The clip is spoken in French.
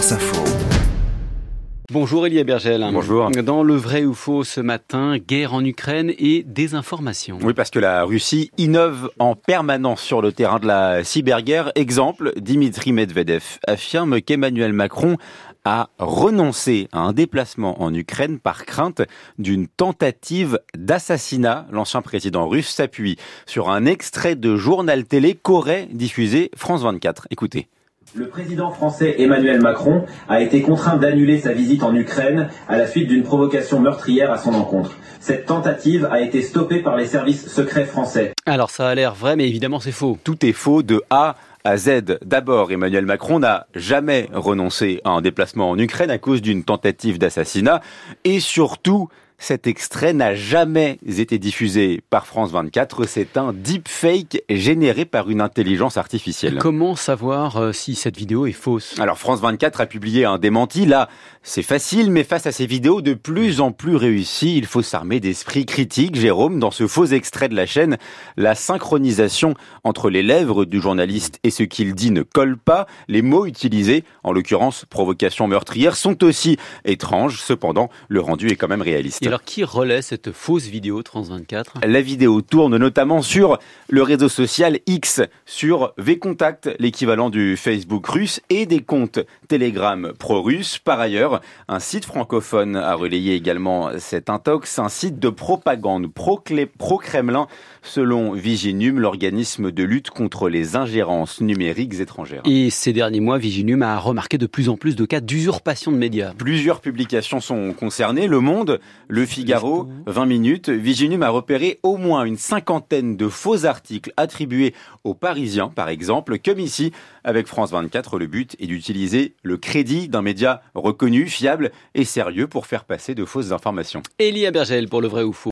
France Info. Bonjour Elia Bergel. Bonjour. Dans le vrai ou faux ce matin, guerre en Ukraine et désinformation. Oui, parce que la Russie innove en permanence sur le terrain de la cyberguerre. Exemple, Dimitri Medvedev affirme qu'Emmanuel Macron a renoncé à un déplacement en Ukraine par crainte d'une tentative d'assassinat. L'ancien président russe s'appuie sur un extrait de journal télé qu'aurait diffusé France 24. Écoutez. Le président français Emmanuel Macron a été contraint d'annuler sa visite en Ukraine à la suite d'une provocation meurtrière à son encontre. Cette tentative a été stoppée par les services secrets français. Alors ça a l'air vrai, mais évidemment c'est faux. Tout est faux de A à Z. D'abord, Emmanuel Macron n'a jamais renoncé à un déplacement en Ukraine à cause d'une tentative d'assassinat. Et surtout, cet extrait n'a jamais été diffusé par France 24. C'est un deepfake généré par une intelligence artificielle. Comment savoir euh, si cette vidéo est fausse? Alors France 24 a publié un démenti. Là, c'est facile, mais face à ces vidéos de plus en plus réussies, il faut s'armer d'esprit critique. Jérôme, dans ce faux extrait de la chaîne, la synchronisation entre les lèvres du journaliste et ce qu'il dit ne colle pas. Les mots utilisés, en l'occurrence provocation meurtrière, sont aussi étranges. Cependant, le rendu est quand même réaliste alors qui relaie cette fausse vidéo Trans24 La vidéo tourne notamment sur le réseau social X, sur VKontact, l'équivalent du Facebook russe, et des comptes Telegram pro-russes. Par ailleurs, un site francophone a relayé également cet intox, un site de propagande pro-Kremlin, selon Viginum, l'organisme de lutte contre les ingérences numériques étrangères. Et ces derniers mois, Viginum a remarqué de plus en plus de cas d'usurpation de médias. Plusieurs publications sont concernées. Le Monde, le le Figaro, 20 minutes, Viginum a repéré au moins une cinquantaine de faux articles attribués aux Parisiens, par exemple, comme ici avec France 24. Le but est d'utiliser le crédit d'un média reconnu, fiable et sérieux pour faire passer de fausses informations. Elia Bergel pour le vrai ou faux.